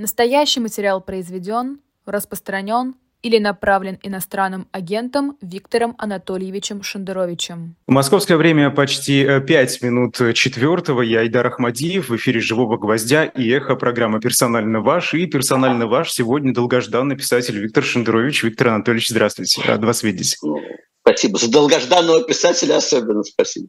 Настоящий материал произведен, распространен или направлен иностранным агентом Виктором Анатольевичем Шендеровичем. Московское время почти 5 минут четвертого. Я Айдар Ахмадиев в эфире «Живого гвоздя» и эхо программы «Персонально ваш». И персонально ваш сегодня долгожданный писатель Виктор Шендерович. Виктор Анатольевич, здравствуйте. Рад вас видеть. Спасибо. За долгожданного писателя особенно спасибо.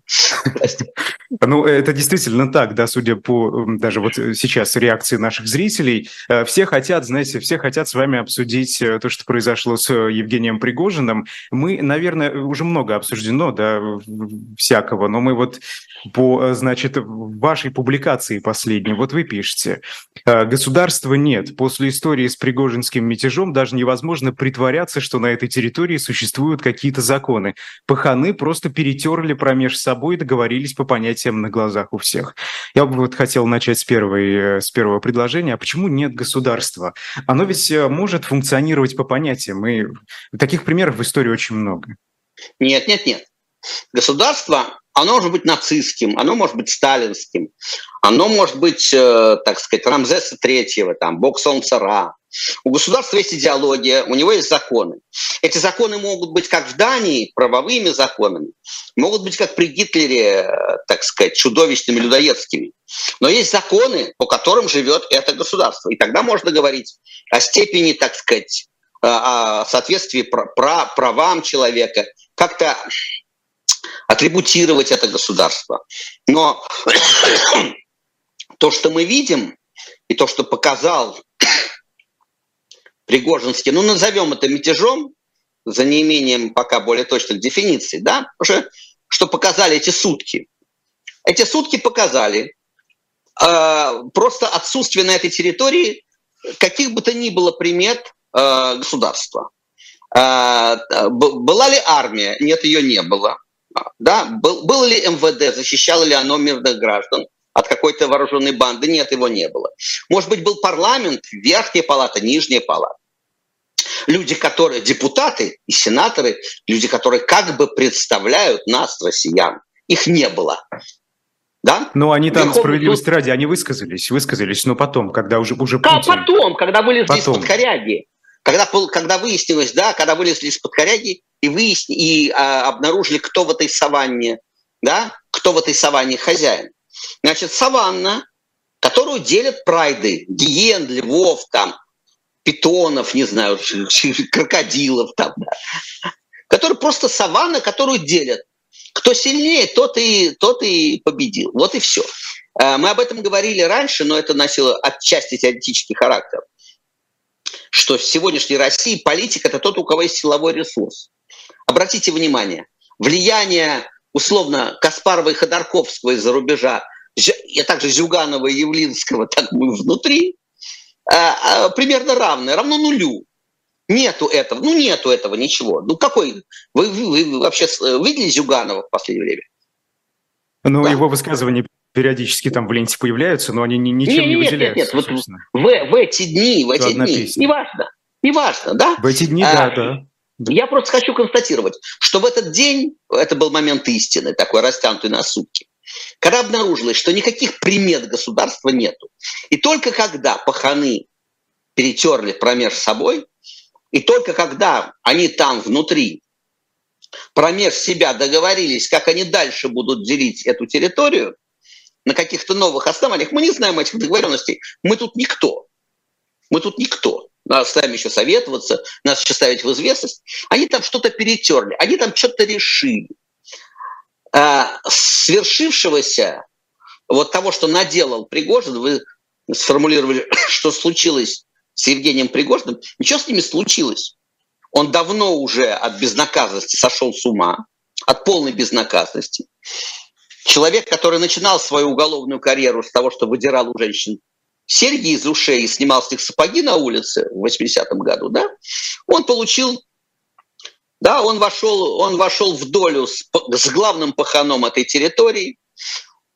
Ну, это действительно так, да, судя по даже вот сейчас реакции наших зрителей. Э, все хотят, знаете, все хотят с вами обсудить э, то, что произошло с э, Евгением Пригожиным. Мы, наверное, уже много обсуждено, да, всякого, но мы вот по, значит, вашей публикации последней, вот вы пишете, государства нет. После истории с Пригожинским мятежом даже невозможно притворяться, что на этой территории существуют какие-то законы. Паханы просто перетерли промеж собой и договорились по понятиям на глазах у всех. Я бы вот хотел начать с, первой, с первого предложения. А почему нет государства? Оно ведь э, может функционировать по понятиям, и таких примеров в истории очень много. Нет, нет, нет. Государство оно может быть нацистским, оно может быть сталинским, оно может быть, э, так сказать, Рамзеса Третьего, там, Бог Солнца Ра. У государства есть идеология, у него есть законы. Эти законы могут быть как в Дании, правовыми законами, могут быть как при Гитлере, э, так сказать, чудовищными, людоедскими. Но есть законы, по которым живет это государство. И тогда можно говорить о степени, так сказать, э, о соответствии правам человека, как-то атрибутировать это государство. Но то, что мы видим, и то, что показал Пригожинский, ну, назовем это мятежом, за неимением пока более точных дефиниций, да, уже что показали эти сутки. Эти сутки показали э, просто отсутствие на этой территории каких бы то ни было примет э, государства. Э, была ли армия? Нет, ее не было. Да? Был, было ли МВД, защищало ли оно мирных граждан от какой-то вооруженной банды? Нет, его не было. Может быть, был парламент, верхняя палата, нижняя палата. Люди, которые депутаты и сенаторы, люди, которые как бы представляют нас, россиян, их не было. Да? Ну, они там, Верховный справедливости суд... ради, они высказались, высказались, но потом, когда уже, уже Путин... Потом, когда вылезли из-под коряги. Когда, когда выяснилось, да, когда вылезли из-под коряги и, выясни, и а, обнаружили, кто в этой саванне, да, кто в этой саванне хозяин. Значит, саванна, которую делят прайды, гиен, львов, там, питонов, не знаю, крокодилов, там, да, который просто саванна, которую делят. Кто сильнее, тот и, тот и победил. Вот и все. А, мы об этом говорили раньше, но это носило отчасти теоретический характер что в сегодняшней России политик – это тот, у кого есть силовой ресурс. Обратите внимание, влияние условно Каспарова и Ходорковского из-за рубежа, и также Зюганова и Явлинского, так мы внутри, а, а, примерно равное, равно нулю. Нету этого, ну нету этого ничего. Ну какой, вы, вы, вы вообще видели Зюганова в последнее время? Ну, да. его высказывания периодически там в ленте появляются, но они ни, ничем нет, не выделяются. Нет, нет, нет. Вот в, в эти дни, в эти дни, песня. неважно, неважно, да? В эти дни, а, да, да. Я просто хочу констатировать, что в этот день, это был момент истины, такой растянутый на сутки, когда обнаружилось, что никаких примет государства нету. И только когда паханы перетерли промеж собой, и только когда они там внутри промеж себя договорились, как они дальше будут делить эту территорию, на каких-то новых основаниях. Мы не знаем этих договоренностей. Мы тут никто. Мы тут никто. Нас с нами еще советоваться, нас еще ставить в известность. Они там что-то перетерли, они там что-то решили. А свершившегося, вот того, что наделал Пригожин, вы сформулировали, что случилось с Евгением Пригожиным, ничего с ними случилось. Он давно уже от безнаказанности сошел с ума, от полной безнаказанности. Человек, который начинал свою уголовную карьеру с того, что выдирал у женщин серьги из ушей и снимал с них сапоги на улице в 80-м году, да, он получил, да, он вошел, он вошел в долю с, с главным паханом этой территории,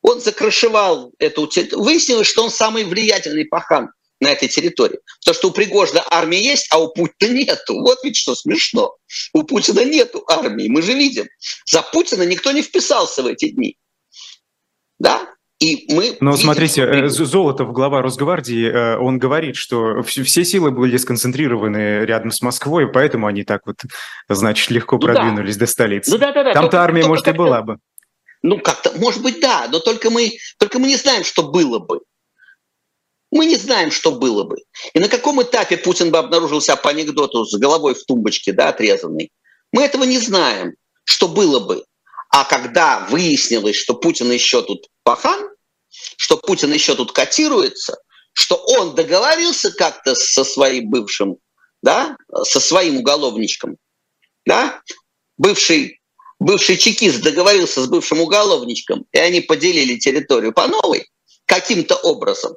он закрышевал эту территорию. Выяснилось, что он самый влиятельный пахан на этой территории. Потому что у Пригожина армия есть, а у Путина нету. Вот ведь что смешно. У Путина нету армии, мы же видим. За Путина никто не вписался в эти дни. Да? И мы Но видим, смотрите, что... Э, Золотов, глава Росгвардии, э, он говорит, что все силы были сконцентрированы рядом с Москвой, поэтому они так вот, значит, легко ну, продвинулись да. до столицы. Ну, да, да, да. Там-то армия, может, и была бы. Ну, как-то, может быть, да, но только мы, только мы не знаем, что было бы. Мы не знаем, что было бы. И на каком этапе Путин бы обнаружил себя по анекдоту с головой в тумбочке, да, отрезанной. Мы этого не знаем, что было бы. А когда выяснилось, что Путин еще тут пахан, что Путин еще тут котируется, что он договорился как-то со своим бывшим, да, со своим уголовничком, да, бывший, бывший чекист договорился с бывшим уголовничком, и они поделили территорию по новой каким-то образом.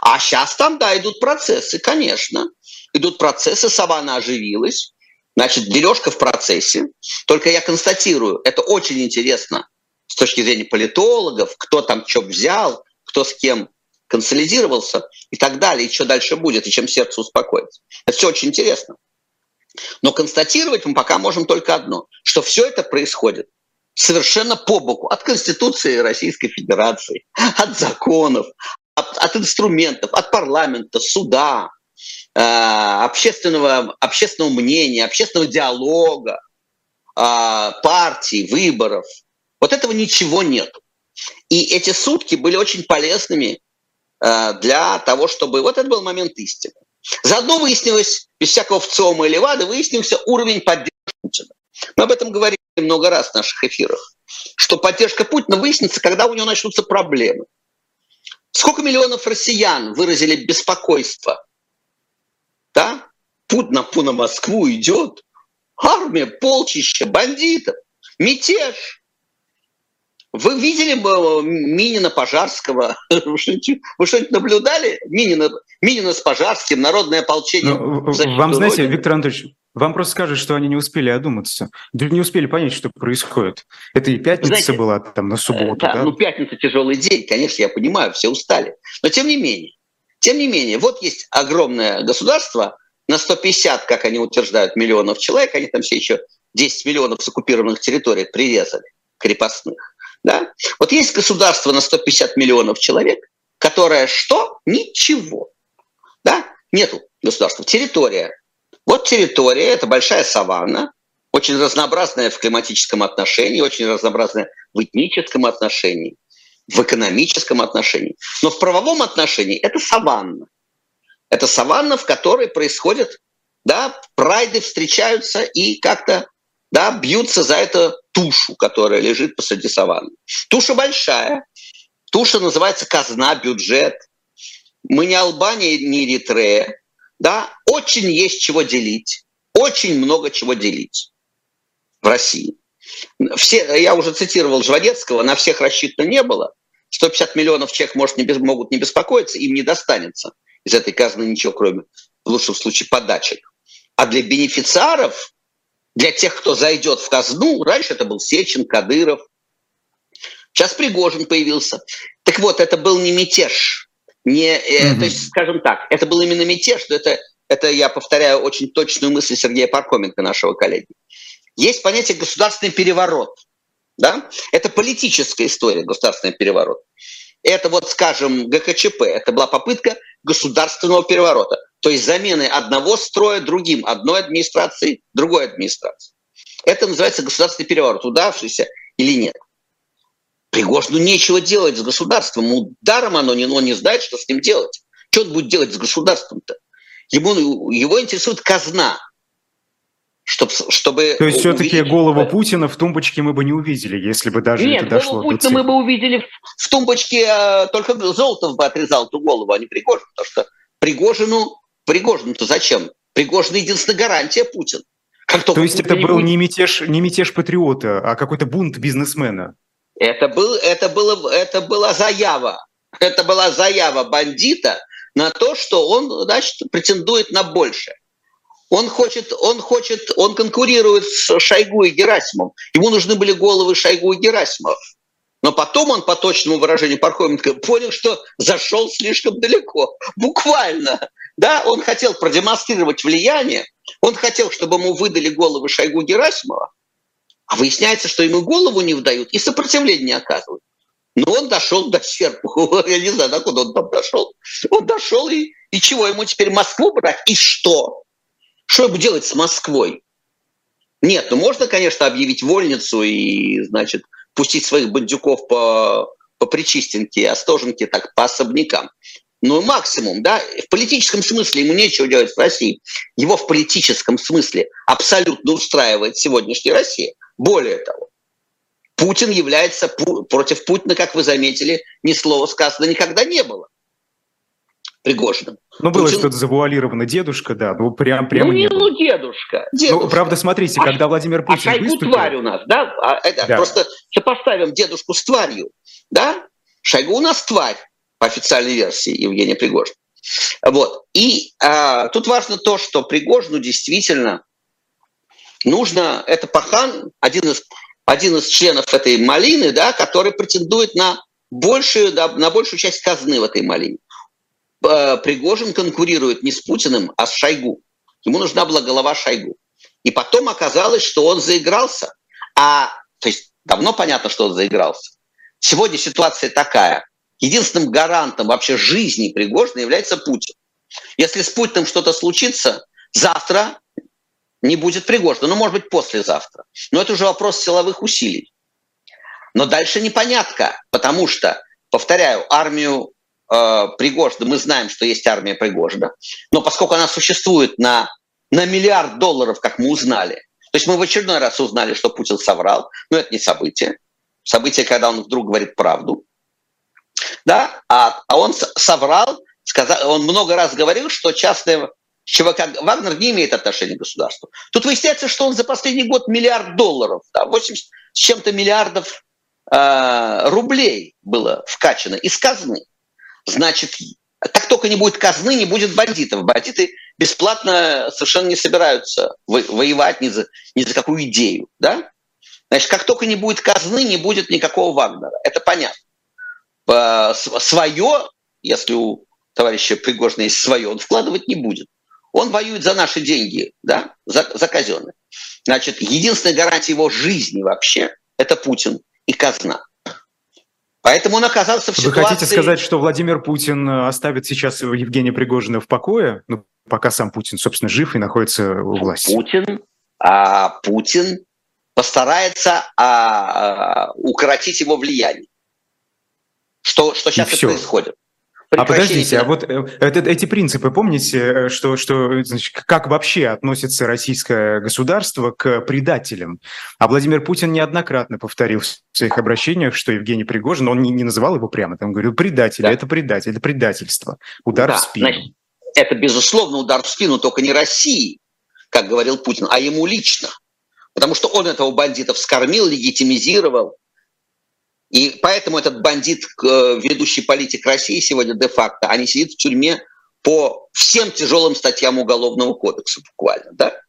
А сейчас там, да, идут процессы, конечно. Идут процессы, Савана оживилась. Значит, дележка в процессе. Только я констатирую, это очень интересно с точки зрения политологов, кто там что взял, кто с кем консолидировался и так далее, и что дальше будет, и чем сердце успокоится. Это все очень интересно. Но констатировать мы пока можем только одно, что все это происходит совершенно по боку от Конституции Российской Федерации, от законов, от, от инструментов, от парламента, суда, э, общественного, общественного мнения, общественного диалога, э, партий, выборов. Вот этого ничего нет. И эти сутки были очень полезными э, для того, чтобы... Вот это был момент истины. Заодно выяснилось, без всякого ВЦИОМа или ВАДы, выяснился уровень поддержки Путина. Мы об этом говорили много раз в наших эфирах, что поддержка Путина выяснится, когда у него начнутся проблемы. Сколько миллионов россиян выразили беспокойство? Да? Путь на, на Москву идет. Армия, полчища, бандитов, мятеж. Вы видели бы э, Минина Пожарского? Вы что-нибудь наблюдали? Минина, Минина с Пожарским, народное ополчение. Ну, вам, знаете, Виктор Анатольевич, вам просто скажут, что они не успели одуматься, не успели понять, что происходит. Это и пятница Знаете, была, там, на субботу, да? да? ну пятница тяжелый день, конечно, я понимаю, все устали. Но тем не менее, тем не менее, вот есть огромное государство, на 150, как они утверждают, миллионов человек, они там все еще 10 миллионов с оккупированных территорий прирезали, крепостных. Да? Вот есть государство на 150 миллионов человек, которое что? Ничего. Да? Нету государства. Территория вот территория, это большая саванна, очень разнообразная в климатическом отношении, очень разнообразная в этническом отношении, в экономическом отношении. Но в правовом отношении это саванна. Это саванна, в которой происходят, да, прайды встречаются и как-то да, бьются за эту тушу, которая лежит посреди саванны. Туша большая, туша называется казна, бюджет. Мы не Албания, не Эритрея, да, очень есть чего делить, очень много чего делить в России. Все, я уже цитировал Жванецкого, на всех рассчитано не было. 150 миллионов человек может, не могут не беспокоиться, им не достанется из этой казны ничего, кроме, в лучшем случае, подачек. А для бенефициаров, для тех, кто зайдет в казну, раньше это был Сечин, Кадыров, сейчас Пригожин появился. Так вот, это был не мятеж, не, mm-hmm. То есть, скажем так, это был именно мятеж, что это, это, я повторяю, очень точную мысль Сергея Паркоменко, нашего коллеги. Есть понятие государственный переворот. Да? Это политическая история, государственный переворот. Это вот, скажем, ГКЧП, это была попытка государственного переворота. То есть замены одного строя другим, одной администрации другой администрации. Это называется государственный переворот, удавшийся или нет. Пригожину нечего делать с государством. Ударом оно не, он не знает, что с ним делать. Что он будет делать с государством-то? Ему, его интересует казна. Чтобы, чтобы То есть все-таки голову Путина в тумбочке мы бы не увидели, если бы даже Нет, это дошло голову Путина мы бы увидели в, тумбочке, а, только Золотов бы отрезал эту голову, а не Пригожин. Потому что Пригожину, Пригожину-то зачем? Пригожин единственная гарантия Путина. То есть это был не мятеж, не мятеж патриота, а какой-то бунт бизнесмена? Это, был, это, было, это была заява. Это была заява бандита на то, что он, значит, претендует на большее. Он хочет, он хочет, он конкурирует с Шойгу и Герасимом. Ему нужны были головы Шойгу и Герасимов. Но потом он, по точному выражению Пархоменко, понял, что зашел слишком далеко. Буквально. Да, он хотел продемонстрировать влияние, он хотел, чтобы ему выдали головы Шойгу Герасимова, а выясняется, что ему голову не выдают и сопротивление не оказывают. Но он дошел до сверху. Я не знаю, докуда он там дошел. Он дошел, и, и чего ему теперь Москву брать? И что? Что ему делать с Москвой? Нет, ну можно, конечно, объявить вольницу и, значит, пустить своих бандюков по, по Причистенке, Остоженке, так, по особнякам. Ну, максимум, да, в политическом смысле ему нечего делать в России. Его в политическом смысле абсолютно устраивает сегодняшняя Россия. Более того, Путин является против Путина, как вы заметили, ни слова сказано никогда не было. Пригожиным. Ну, было Путин... что-то завуалировано. Дедушка, да, ну прям, прям ну, не ну, дедушка, дедушка. Ну, правда, смотрите, а, когда Владимир Путин а Шойгу выступил... тварь у нас, да? А, это, да? Просто сопоставим дедушку с тварью, да? Шойгу у нас тварь, по официальной версии Евгения Пригожина. Вот. И а, тут важно то, что Пригожину действительно нужно, это Пахан, один из один из членов этой малины, да, который претендует на большую, да, на большую часть казны в этой малине. Пригожин конкурирует не с Путиным, а с Шойгу. Ему нужна была голова Шойгу. И потом оказалось, что он заигрался. А, то есть давно понятно, что он заигрался. Сегодня ситуация такая. Единственным гарантом вообще жизни Пригожина является Путин. Если с Путиным что-то случится, завтра не будет Пригожина. Ну, может быть, послезавтра. Но это уже вопрос силовых усилий. Но дальше непонятка, потому что, повторяю, армию э, Пригожина, мы знаем, что есть армия Пригожина, но поскольку она существует на, на миллиард долларов, как мы узнали, то есть мы в очередной раз узнали, что Путин соврал, но это не событие. Событие, когда он вдруг говорит правду. Да? А, а он соврал, сказал, он много раз говорил, что частная ЧВК Вагнер не имеет отношения к государству. Тут выясняется, что он за последний год миллиард долларов, да, 80 с чем-то миллиардов э, рублей было вкачано из казны. Значит, как только не будет казны, не будет бандитов. Бандиты бесплатно совершенно не собираются воевать ни за, ни за какую идею. Да? Значит, как только не будет казны, не будет никакого Вагнера. Это понятно. Свое, если у товарища Пригожина есть свое, он вкладывать не будет. Он воюет за наши деньги, да, за, за казенные. Значит, единственная гарантия его жизни вообще – это Путин и казна. Поэтому он оказался в Вы ситуации... Вы хотите сказать, что Владимир Путин э, оставит сейчас Евгения Пригожина в покое, ну, пока сам Путин, собственно, жив и находится у власти? Путин, а, Путин постарается а, а, укоротить его влияние. Что, что сейчас и, и происходит. А подождите, а вот э, это, эти принципы, помните, э, что, что значит, как вообще относится российское государство к предателям? А Владимир Путин неоднократно повторил в своих обращениях, что Евгений Пригожин, он не, не называл его прямо, там говорил, предатель, да. это предатель, это предательство, удар да, в спину. Значит, это, безусловно, удар в спину, только не России, как говорил Путин, а ему лично. Потому что он этого бандита вскормил, легитимизировал, и поэтому этот бандит, э, ведущий политик России сегодня де-факто, они сидят в тюрьме по всем тяжелым статьям Уголовного кодекса буквально, да?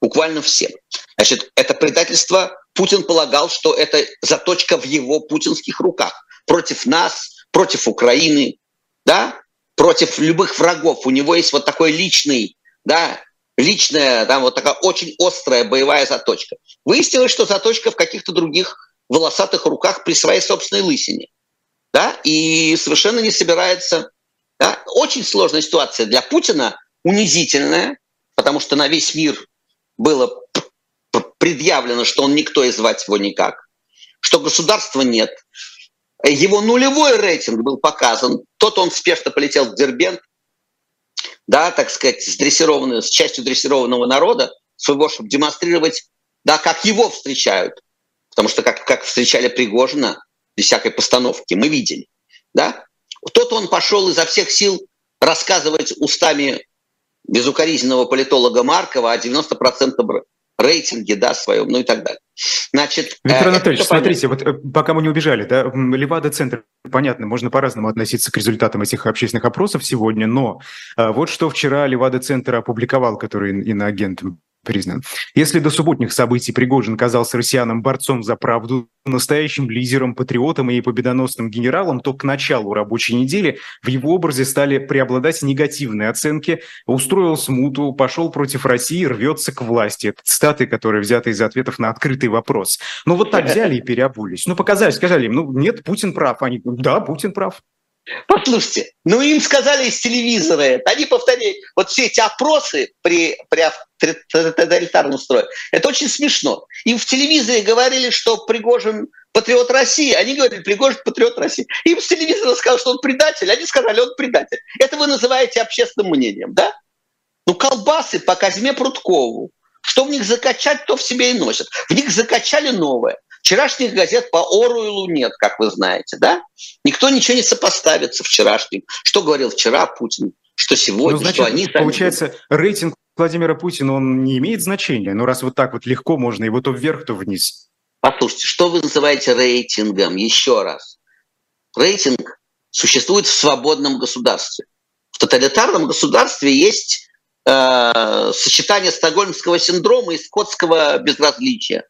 Буквально всем. Значит, это предательство, Путин полагал, что это заточка в его путинских руках. Против нас, против Украины, да? Против любых врагов. У него есть вот такой личный, да, личная, там вот такая очень острая боевая заточка. Выяснилось, что заточка в каких-то других волосатых руках при своей собственной лысине. Да? И совершенно не собирается... Да? Очень сложная ситуация для Путина, унизительная, потому что на весь мир было предъявлено, что он никто и звать его никак, что государства нет. Его нулевой рейтинг был показан. Тот он спешно полетел в Дербент, да, так сказать, с, с частью дрессированного народа своего, чтобы демонстрировать, да, как его встречают. Потому что как, как встречали Пригожина без всякой постановки, мы видели. Да? Тот он пошел изо всех сил рассказывать устами безукоризненного политолога Маркова о 90% рейтинге, да, своем, ну и так далее. Значит, Виктор э, Анатольевич, смотрите, вот э, пока мы не убежали, да, Левада-центр, понятно, можно по-разному относиться к результатам этих общественных опросов сегодня, но э, вот что вчера Левада-центр опубликовал, который иноагент признан. Если до субботних событий Пригожин казался россиянам борцом за правду, настоящим лидером, патриотом и победоносным генералом, то к началу рабочей недели в его образе стали преобладать негативные оценки. Устроил смуту, пошел против России, рвется к власти. Это цитаты, которые взяты из ответов на открытый вопрос. Ну вот так взяли и переобулись. Ну показали, сказали им, ну нет, Путин прав. Они, да, Путин прав. Послушайте, ну им сказали из телевизора это. Они повторяют, вот все эти опросы при, при тоталитарном строе, это очень смешно. Им в телевизоре говорили, что Пригожин патриот России, они говорили, Пригожин патриот России. Им с телевизора сказали, что он предатель, они сказали, он предатель. Это вы называете общественным мнением, да? Ну, колбасы по Казьме Прудкову. Что в них закачать, то в себе и носят. В них закачали новое. Вчерашних газет по Оруэллу нет, как вы знаете, да? Никто ничего не сопоставит со вчерашним. Что говорил вчера Путин, что сегодня, ну, значит, что они... Получается, рейтинг Владимира Путина, он не имеет значения? Ну, раз вот так вот легко можно его то вверх, то вниз. Послушайте, что вы называете рейтингом? Еще раз. Рейтинг существует в свободном государстве. В тоталитарном государстве есть э, сочетание стокгольмского синдрома и скотского безразличия.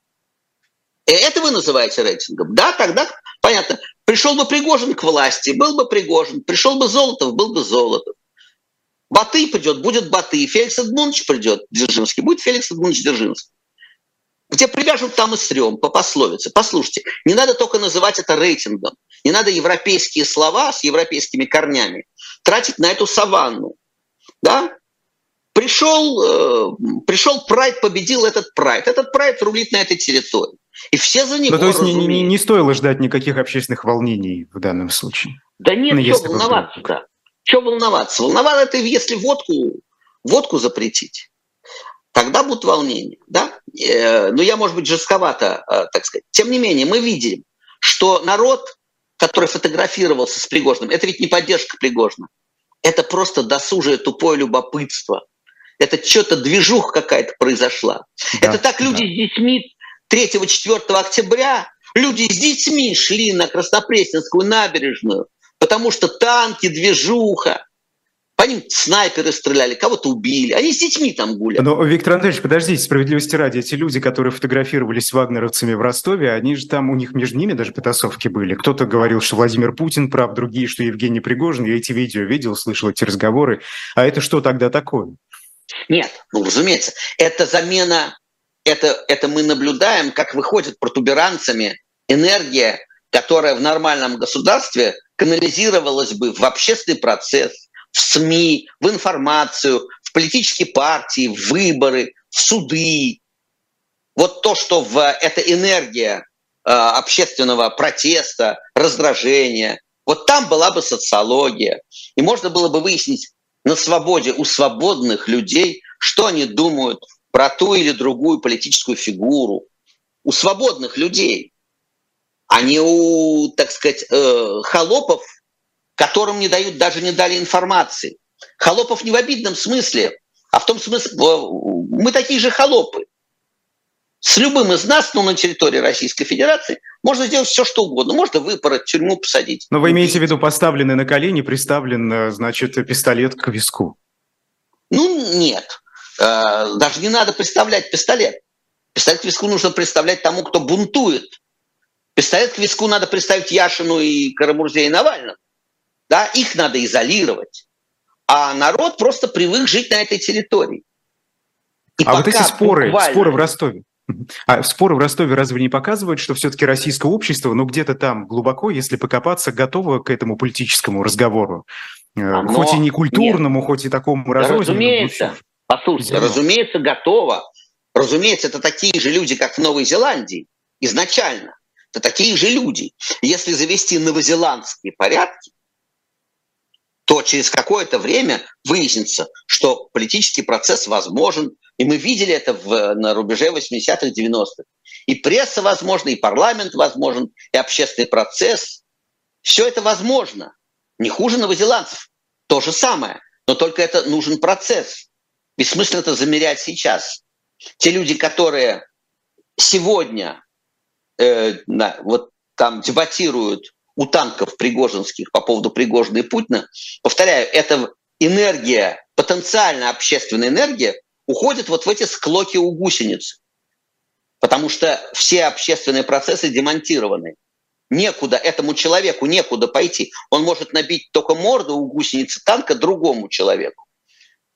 И это вы называете рейтингом? Да, тогда понятно. Пришел бы Пригожин к власти, был бы Пригожин. Пришел бы Золотов, был бы Золотов. Баты придет, будет Баты. Феликс Эдмундович придет, Дзержинский, будет Феликс Эдмундович Дзержинский. Где привяжут, там и стрём, по пословице. Послушайте, не надо только называть это рейтингом. Не надо европейские слова с европейскими корнями тратить на эту саванну. Да? Пришел, э, пришел прайд, победил этот прайд. Этот прайд рулит на этой территории. И все за него. Ну, то есть не, не, не стоило ждать никаких общественных волнений в данном случае. Да нет, ну, что волноваться-то? Что волноваться? Волноваться это если водку, водку запретить. Тогда будут волнения. Да? Э, но я, может быть, жестковато, э, так сказать. Тем не менее, мы видим, что народ, который фотографировался с Пригожным, это ведь не поддержка Пригожина. Это просто досужее тупое любопытство. Это что-то движуха какая-то произошла. Да, это так люди да. с детьми 3-4 октября люди с детьми шли на Краснопресненскую набережную, потому что танки, движуха, по ним снайперы стреляли, кого-то убили. Они с детьми там гуляли. Но, Виктор Андреевич, подождите, справедливости ради, эти люди, которые фотографировались с вагнеровцами в Ростове, они же там, у них между ними даже потасовки были. Кто-то говорил, что Владимир Путин прав, другие, что Евгений Пригожин. Я эти видео видел, слышал эти разговоры. А это что тогда такое? Нет, ну, разумеется, это замена это, это мы наблюдаем, как выходит протуберанцами энергия, которая в нормальном государстве канализировалась бы в общественный процесс, в СМИ, в информацию, в политические партии, в выборы, в суды. Вот то, что в, эта энергия э, общественного протеста, раздражения, вот там была бы социология. И можно было бы выяснить на свободе у свободных людей, что они думают про ту или другую политическую фигуру у свободных людей, а не у, так сказать, э, холопов, которым не дают, даже не дали информации. Холопов не в обидном смысле, а в том смысле, мы такие же холопы. С любым из нас, ну, на территории Российской Федерации, можно сделать все, что угодно. Можно выпороть, тюрьму посадить. Но вы имеете в виду поставленный на колени, приставлен, э, значит, пистолет к виску? Ну, нет. Э, даже не надо представлять пистолет. Пистолет к виску нужно представлять тому, кто бунтует. Пистолет к виску надо представить Яшину и Карамурзе и Навальному. Да, их надо изолировать. А народ просто привык жить на этой территории. И а вот эти споры, буквально... споры в Ростове, а споры в Ростове разве не показывают, что все-таки российское общество, ну где-то там глубоко, если покопаться, готово к этому политическому разговору? Э, Оно... Хоть и не культурному, нет. хоть и такому да, разрозненному. Разумеется, Послушайте, Зерно. разумеется, готово. Разумеется, это такие же люди, как в Новой Зеландии изначально. Это такие же люди. Если завести новозеландские порядки, то через какое-то время выяснится, что политический процесс возможен. И мы видели это в, на рубеже 80-х, 90-х. И пресса возможна, и парламент возможен, и общественный процесс. Все это возможно. Не хуже новозеландцев. То же самое. Но только это нужен процесс. Бессмысленно это замерять сейчас. Те люди, которые сегодня э, на, вот там дебатируют у танков пригожинских по поводу Пригожина и Путина, повторяю, это энергия, потенциально общественная энергия уходит вот в эти склоки у гусеницы. Потому что все общественные процессы демонтированы. Некуда этому человеку, некуда пойти. Он может набить только морду у гусеницы танка другому человеку.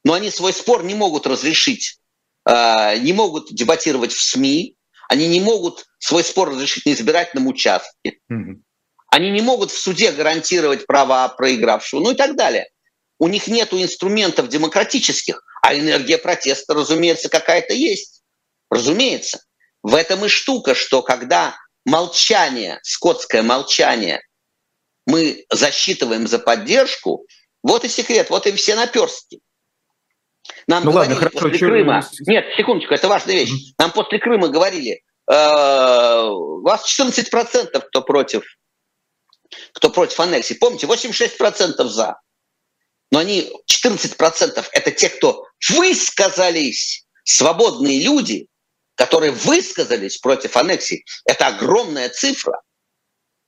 Но они свой спор не могут разрешить, а, не могут дебатировать в СМИ, они не могут свой спор разрешить на избирательном участке. Они не могут в суде гарантировать права проигравшего, ну и так далее. У них нет инструментов демократических, а энергия протеста, разумеется, какая-то есть. Разумеется. В этом и штука, что когда молчание, скотское молчание, мы засчитываем за поддержку, вот и секрет, вот и все наперстки. Нам ну говорили ладно, хорошо, после Крыма... Нет, секундочку, это важная вещь. Mm-hmm. Нам после Крыма говорили, э, у вас 14% кто против, кто против аннексии. Помните, 86% за. Но они, 14% это те, кто высказались, свободные люди, которые высказались против аннексии. Это огромная цифра.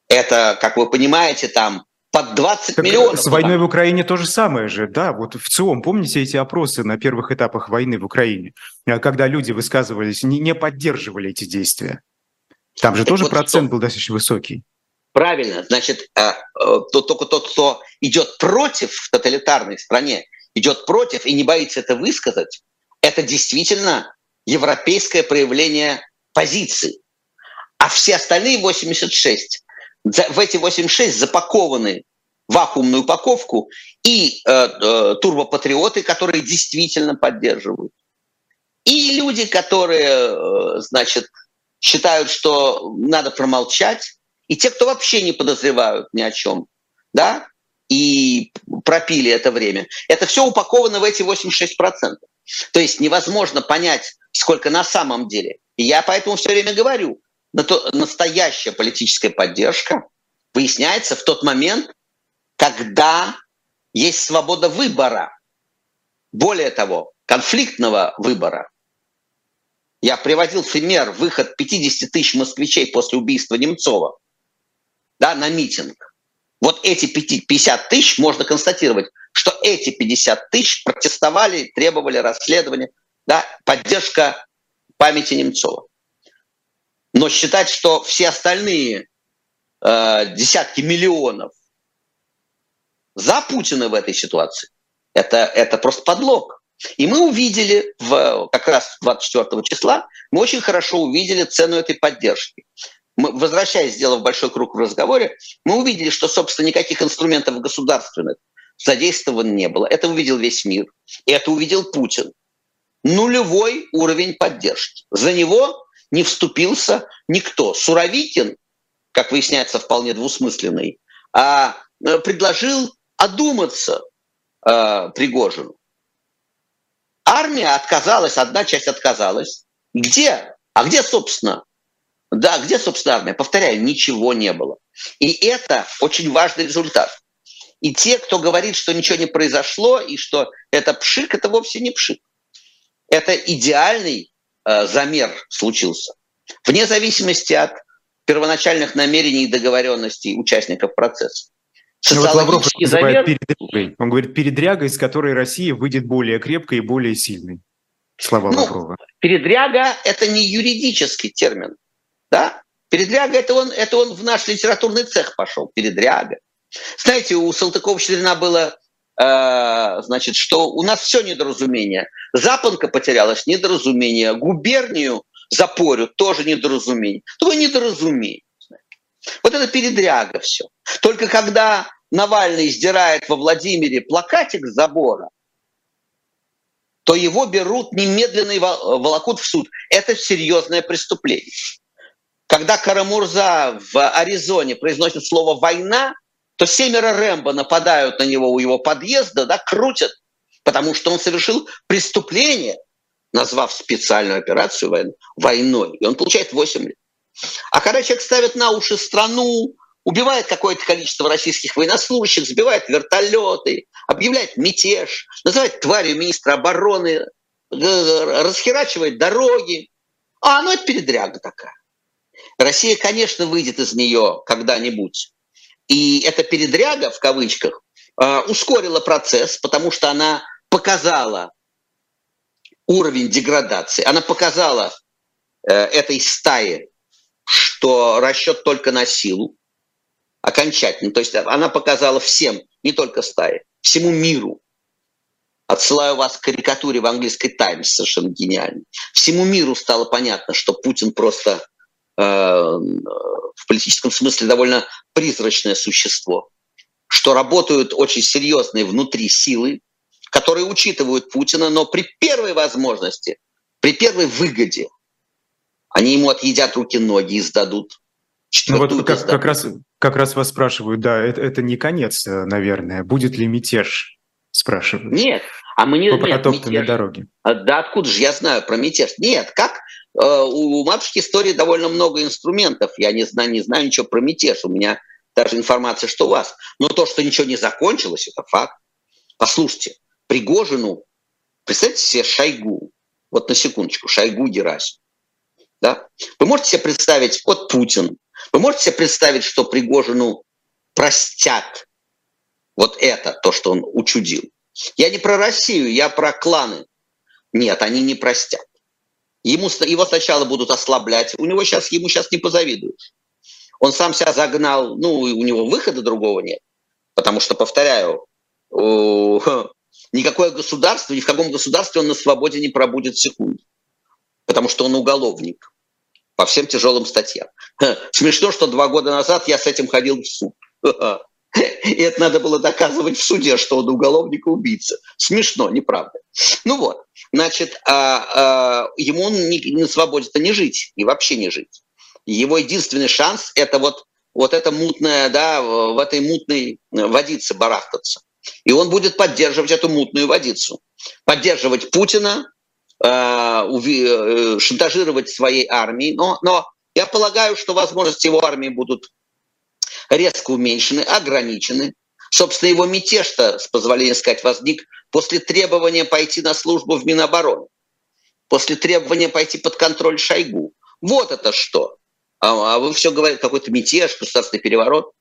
Это, как вы понимаете, там под 20 так миллионов. С войной в Украине то же самое же, да. Вот в ЦИОМ, помните эти опросы на первых этапах войны в Украине, э, когда люди высказывались, не, не поддерживали эти действия? Там же так тоже вот процент что? был достаточно высокий. Правильно. Значит, э, э, то, только тот, кто идет против в тоталитарной стране, идет против и не боится это высказать, это действительно европейское проявление позиции. А все остальные 86, в эти 86 запакованы вакуумную упаковку и э, э, турбопатриоты, которые действительно поддерживают. И люди, которые, э, значит, считают, что надо промолчать, и те, кто вообще не подозревают ни о чем, да, и пропили это время. Это все упаковано в эти 86%. То есть невозможно понять, сколько на самом деле. И я поэтому все время говорю, настоящая политическая поддержка выясняется в тот момент, когда есть свобода выбора. Более того, конфликтного выбора. Я приводил пример выход 50 тысяч москвичей после убийства Немцова да, на митинг. Вот эти 50 тысяч можно констатировать, что эти 50 тысяч протестовали, требовали расследования, да, поддержка памяти Немцова. Но считать, что все остальные э, десятки миллионов за Путина в этой ситуации, это, это просто подлог. И мы увидели, в, как раз 24 числа, мы очень хорошо увидели цену этой поддержки. Мы, возвращаясь, сделав большой круг в разговоре, мы увидели, что, собственно, никаких инструментов государственных задействовано не было. Это увидел весь мир. И это увидел Путин нулевой уровень поддержки. За него не вступился никто. Суровикин, как выясняется, вполне двусмысленный, а э, предложил одуматься э, Пригожину. Армия отказалась, одна часть отказалась. Где? А где, собственно? Да, где, собственно, армия? Повторяю, ничего не было. И это очень важный результат. И те, кто говорит, что ничего не произошло, и что это пшик, это вовсе не пшик это идеальный замер случился. Вне зависимости от первоначальных намерений и договоренностей участников процесса. Ну, вот Лавров замер... передрягой. Он говорит, передрягой, из которой Россия выйдет более крепкой и более сильной. Слова ну, Лаврова. Передряга – это не юридический термин. Да? Передряга – это он, это он в наш литературный цех пошел. Передряга. Знаете, у Салтыкова-Щедрина было Э, значит, что у нас все недоразумение. Запонка потерялась, недоразумение. Губернию запорю, тоже недоразумение. Такое недоразумение. Вот это передряга все. Только когда Навальный сдирает во Владимире плакатик с забора, то его берут немедленно и волокут в суд. Это серьезное преступление. Когда Карамурза в Аризоне произносит слово «война», то семеро Рэмбо нападают на него у его подъезда, да, крутят, потому что он совершил преступление, назвав специальную операцию войной, и он получает 8 лет. А когда человек ставит на уши страну, убивает какое-то количество российских военнослужащих, сбивает вертолеты, объявляет мятеж, называет тварью министра обороны, расхерачивает дороги. А, ну это передряга такая. Россия, конечно, выйдет из нее когда-нибудь. И эта передряга, в кавычках, э, ускорила процесс, потому что она показала уровень деградации. Она показала э, этой стае, что расчет только на силу, окончательно. То есть она показала всем, не только стае, всему миру. Отсылаю вас к карикатуре в английской Таймс, совершенно гениальной. Всему миру стало понятно, что Путин просто в политическом смысле довольно призрачное существо, что работают очень серьезные внутри силы, которые учитывают Путина, но при первой возможности, при первой выгоде, они ему отъедят руки-ноги и сдадут. Ну вот как, как, раз, как раз вас спрашивают, да, это, это не конец, э, наверное. Будет ли мятеж, спрашивают. Нет, а мы не... По протоптанной дороге. А, да откуда же я знаю про мятеж? Нет, как? Э, у матушки истории довольно много инструментов. Я не знаю, не знаю ничего про мятеж. У меня даже информация, что у вас. Но то, что ничего не закончилось, это факт. Послушайте, Пригожину, представьте себе Шойгу, вот на секундочку, Шойгу Герасим. Да? Вы можете себе представить, вот Путин, вы можете себе представить, что Пригожину простят вот это, то, что он учудил. Я не про Россию, я про кланы. Нет, они не простят. Ему, его сначала будут ослаблять. У него сейчас, ему сейчас не позавидуешь. Он сам себя загнал, ну, у него выхода другого нет. Потому что, повторяю, никакое государство, ни в каком государстве он на свободе не пробудет секунду, потому что он уголовник по всем тяжелым статьям. Смешно, что два года назад я с этим ходил в суд. И это надо было доказывать в суде, что он уголовник и убийца. Смешно, неправда. Ну вот, значит, а, а, ему не, на свободе-то не жить, и вообще не жить. Его единственный шанс – это вот, вот это мутное, да, в этой мутной водице барахтаться. И он будет поддерживать эту мутную водицу. Поддерживать Путина, э, э, шантажировать своей армией. Но, но я полагаю, что возможности его армии будут резко уменьшены, ограничены. Собственно, его мятеж-то, с позволения сказать, возник после требования пойти на службу в Минобороны, после требования пойти под контроль Шойгу. Вот это что. А, а вы все говорите, какой-то мятеж, государственный переворот.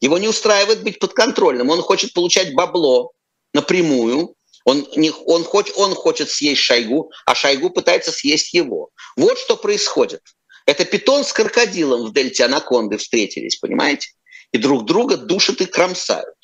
Его не устраивает быть подконтрольным. Он хочет получать бабло напрямую. Он, не, он, хоть, он хочет съесть Шойгу, а Шойгу пытается съесть его. Вот что происходит. Это питон с крокодилом в дельте Анаконды встретились, понимаете? И друг друга душат и кромсают.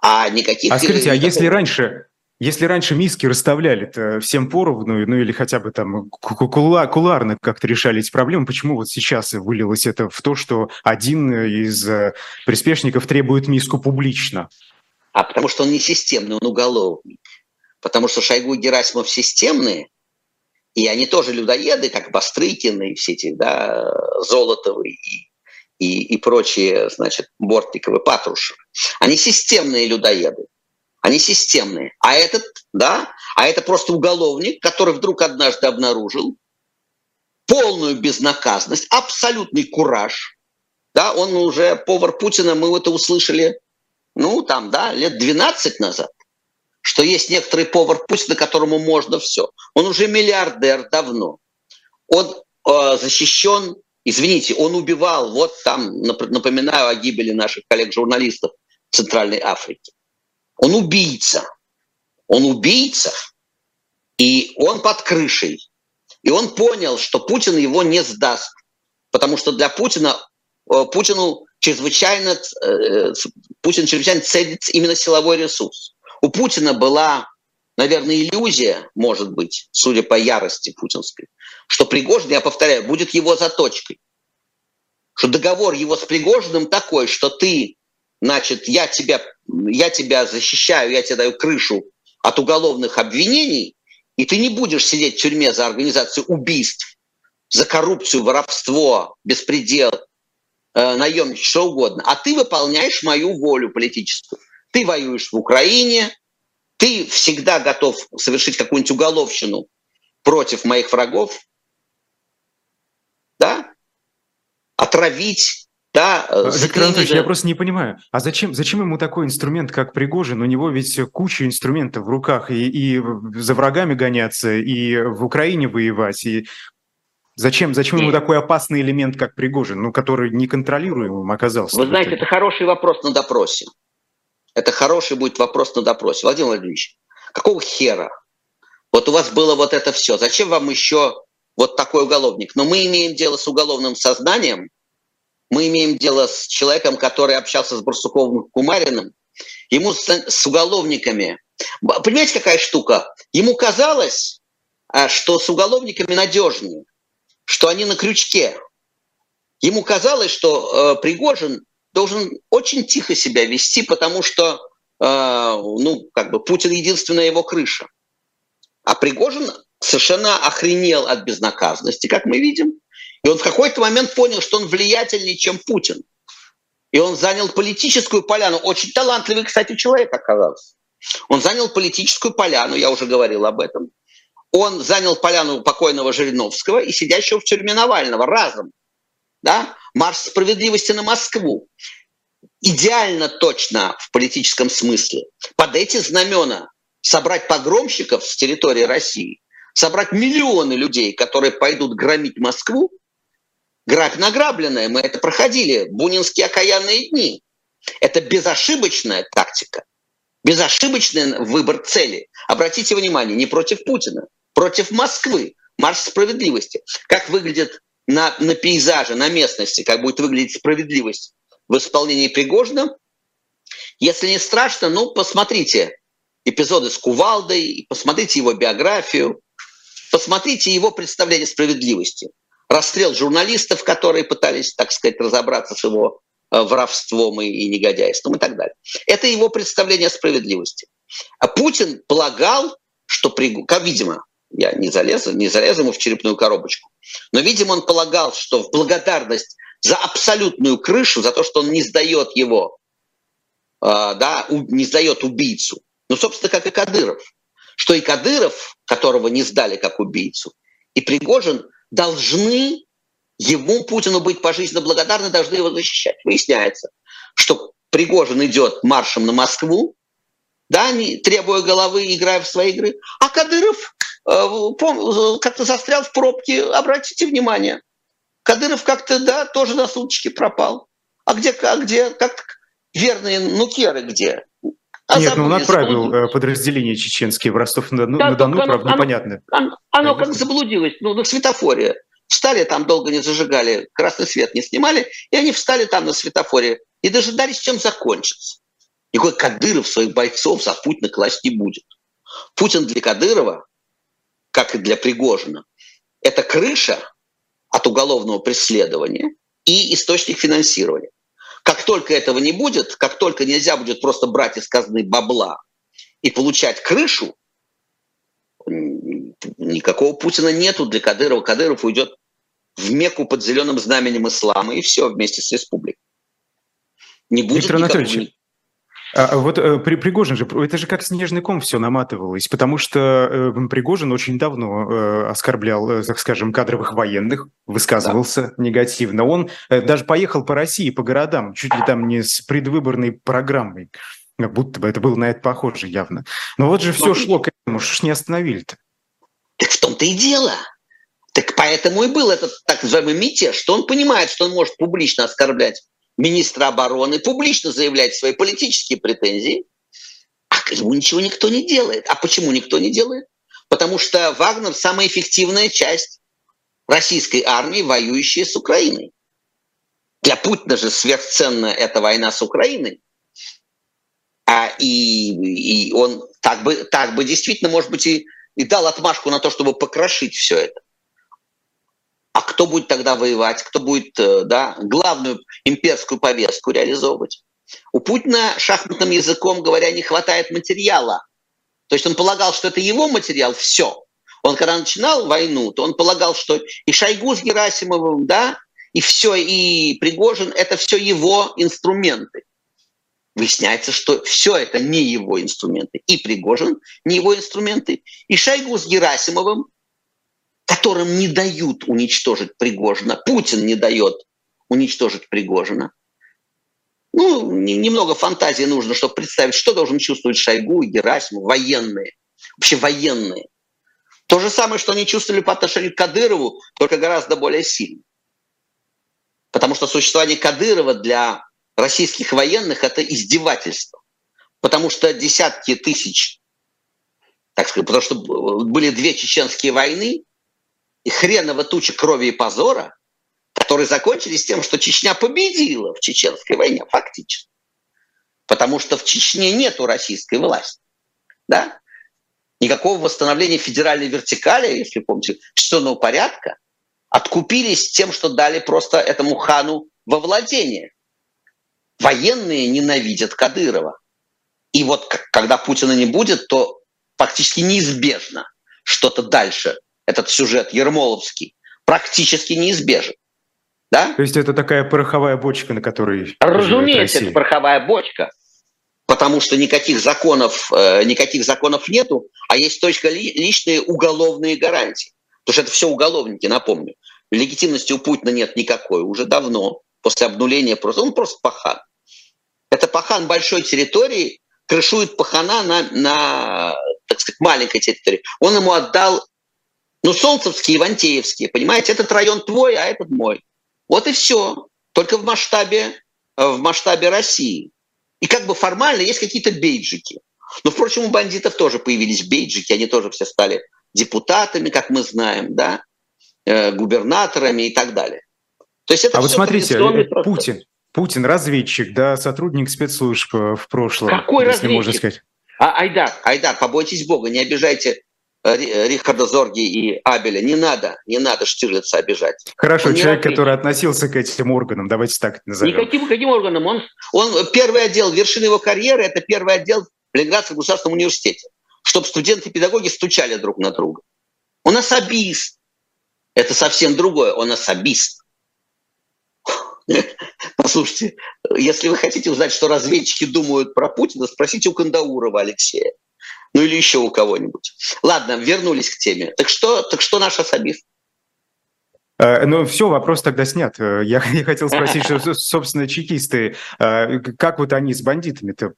А никаких... А скажите, а если раньше если раньше миски расставляли всем поровну, ну или хотя бы там кула, куларно как-то решали эти проблемы, почему вот сейчас вылилось это в то, что один из э, приспешников требует миску публично? А потому что он не системный, он уголовник. Потому что Шойгу и Герасимов системные, и они тоже людоеды, как Бастрыкин и все эти, да, Золотовы и, и, и прочие, значит, Бортниковы, Патрушевы. Они системные людоеды. Они системные. А этот, да, а это просто уголовник, который вдруг однажды обнаружил полную безнаказанность, абсолютный кураж. Да, он уже повар Путина, мы это услышали, ну, там, да, лет 12 назад, что есть некоторый повар Путина, которому можно все. Он уже миллиардер давно. Он э, защищен, извините, он убивал, вот там, напоминаю о гибели наших коллег-журналистов в Центральной Африке. Он убийца. Он убийца, и он под крышей. И он понял, что Путин его не сдаст, потому что для Путина, э, Путину чрезвычайно, э, Путин чрезвычайно ценит именно силовой ресурс. У Путина была, наверное, иллюзия, может быть, судя по ярости путинской, что Пригожин, я повторяю, будет его заточкой. Что договор его с Пригожиным такой, что ты значит, я тебя, я тебя защищаю, я тебе даю крышу от уголовных обвинений, и ты не будешь сидеть в тюрьме за организацию убийств, за коррупцию, воровство, беспредел, э, наемничество, что угодно, а ты выполняешь мою волю политическую. Ты воюешь в Украине, ты всегда готов совершить какую-нибудь уголовщину против моих врагов, да, отравить да, э, Виктор Анатольевич, я просто не понимаю, а зачем, зачем ему такой инструмент, как Пригожин? У него ведь куча инструментов в руках, и, и за врагами гоняться, и в Украине воевать, и Зачем, зачем ему такой опасный элемент, как Пригожин, ну, который неконтролируемым оказался? Вы знаете, это хороший вопрос на допросе. Это хороший будет вопрос на допросе. Владимир Владимирович, какого хера Вот у вас было вот это все. Зачем вам еще вот такой уголовник? Но мы имеем дело с уголовным сознанием, мы имеем дело с человеком, который общался с Барсуковым Кумариным, ему с, с уголовниками. Понимаете, какая штука? Ему казалось, а, что с уголовниками надежнее, что они на крючке. Ему казалось, что э, Пригожин должен очень тихо себя вести, потому что, э, ну, как бы Путин единственная его крыша. А Пригожин совершенно охренел от безнаказанности, как мы видим. И он в какой-то момент понял, что он влиятельнее, чем Путин. И он занял политическую поляну. Очень талантливый, кстати, человек оказался. Он занял политическую поляну, я уже говорил об этом. Он занял поляну покойного Жириновского и сидящего в тюрьме Навального разом. Да? Марш справедливости на Москву. Идеально точно в политическом смысле. Под эти знамена собрать погромщиков с территории России, собрать миллионы людей, которые пойдут громить Москву, грабь награбленное, мы это проходили, бунинские окаянные дни. Это безошибочная тактика, безошибочный выбор цели. Обратите внимание, не против Путина, против Москвы, марш справедливости. Как выглядит на, на пейзаже, на местности, как будет выглядеть справедливость в исполнении Пригожина. Если не страшно, ну, посмотрите эпизоды с Кувалдой, посмотрите его биографию, посмотрите его представление справедливости расстрел журналистов, которые пытались, так сказать, разобраться с его э, воровством и, и негодяйством и так далее. Это его представление справедливости. А Путин полагал, что, при, как, видимо, я не залез, не залез ему в черепную коробочку, но, видимо, он полагал, что в благодарность за абсолютную крышу, за то, что он не сдает его, э, да, не сдает убийцу, ну, собственно, как и Кадыров, что и Кадыров, которого не сдали как убийцу, и Пригожин – должны ему, Путину, быть пожизненно благодарны, должны его защищать. Выясняется, что Пригожин идет маршем на Москву, да, требуя головы, играя в свои игры, а Кадыров как-то застрял в пробке, обратите внимание. Кадыров как-то, да, тоже на суточке пропал. А где, а где, как верные нукеры где? А Нет, ну он отправил заблудилось. подразделение чеченские в Ростов-на-Дону, да, Дону, правда, оно, непонятно. Оно, оно как заблудилось, ну, на светофоре. Встали там, долго не зажигали, красный свет не снимали, и они встали там на светофоре и дожидались, чем закончится. Никакой Кадыров своих бойцов за Путина класть не будет. Путин для Кадырова, как и для Пригожина, это крыша от уголовного преследования и источник финансирования. Как только этого не будет, как только нельзя будет просто брать из казны бабла и получать крышу, никакого Путина нету для Кадырова. Кадыров уйдет в Мекку под зеленым знаменем ислама, и все вместе с республикой. Не будет Виктор никакого... Анатольевич, а, а вот э, при, Пригожин же, это же как снежный ком все наматывалось, потому что э, Пригожин очень давно э, оскорблял, э, так скажем, кадровых военных, высказывался да. негативно. Он э, даже поехал по России, по городам, чуть ли там не с предвыборной программой, как будто бы это было на это похоже явно. Но вот же все Но... шло к этому, что ж не остановили-то? Так в том-то и дело. Так поэтому и был этот так называемый мятеж, что он понимает, что он может публично оскорблять министра обороны, публично заявлять свои политические претензии, а ему ничего никто не делает. А почему никто не делает? Потому что Вагнер – самая эффективная часть российской армии, воюющая с Украиной. Для Путина же сверхценна эта война с Украиной. А, и, и он так бы, так бы действительно, может быть, и, и дал отмашку на то, чтобы покрошить все это. А кто будет тогда воевать? Кто будет э, да, главную имперскую повестку реализовывать? У Путина, шахматным языком говоря, не хватает материала. То есть он полагал, что это его материал, все. Он когда начинал войну, то он полагал, что и Шойгу с Герасимовым, да, и все, и Пригожин – это все его инструменты. Выясняется, что все это не его инструменты. И Пригожин не его инструменты, и Шойгу с Герасимовым которым не дают уничтожить Пригожина. Путин не дает уничтожить Пригожина. Ну, немного фантазии нужно, чтобы представить, что должен чувствовать Шойгу и Герасимов, военные, вообще военные. То же самое, что они чувствовали по отношению к Кадырову, только гораздо более сильно. Потому что существование Кадырова для российских военных – это издевательство. Потому что десятки тысяч так сказать, потому что были две чеченские войны, и хреново туча крови и позора, которые закончились тем, что Чечня победила в чеченской войне, фактически. Потому что в Чечне нету российской власти. Да? Никакого восстановления федеральной вертикали, если помните, конституционного порядка, откупились тем, что дали просто этому хану во владение. Военные ненавидят Кадырова. И вот когда Путина не будет, то фактически неизбежно что-то дальше, этот сюжет Ермоловский, практически неизбежен. Да? То есть это такая пороховая бочка, на которой... Разумеется, это пороховая бочка, потому что никаких законов, э, никаких законов нету, а есть только личные уголовные гарантии. Потому что это все уголовники, напомню. Легитимности у Путина нет никакой, уже давно, после обнуления просто. Он просто пахан. Это пахан большой территории, крышует пахана на, на так сказать, маленькой территории. Он ему отдал, ну, Солнцевские, Ивантеевские, понимаете, этот район твой, а этот мой. Вот и все. Только в масштабе, э, в масштабе России. И как бы формально есть какие-то бейджики. Но, впрочем, у бандитов тоже появились бейджики, они тоже все стали депутатами, как мы знаем, да, э, губернаторами и так далее. То есть это а вот смотрите, э, Путин, Путин разведчик, да, сотрудник спецслужб в прошлом. Какой если разведчик? можно сказать. А, Айдар, Айдар, побойтесь Бога, не обижайте Рихарда Зорги и Абеля. Не надо, не надо Штирлица обижать. Хорошо, он человек, который относился к этим органам, давайте так назовем. Никаким каким органам. Он, он первый отдел, вершина его карьеры, это первый отдел в Ленинградском государственном университете, чтобы студенты и педагоги стучали друг на друга. Он особист. Это совсем другое, он особист. Послушайте, если вы хотите узнать, что разведчики думают про Путина, спросите у Кандаурова Алексея ну или еще у кого-нибудь. Ладно, вернулись к теме. Так что, так что наш особист? Э, ну, все, вопрос тогда снят. Э, я, я хотел спросить, что, собственно, чекисты, э, как вот они с бандитами-то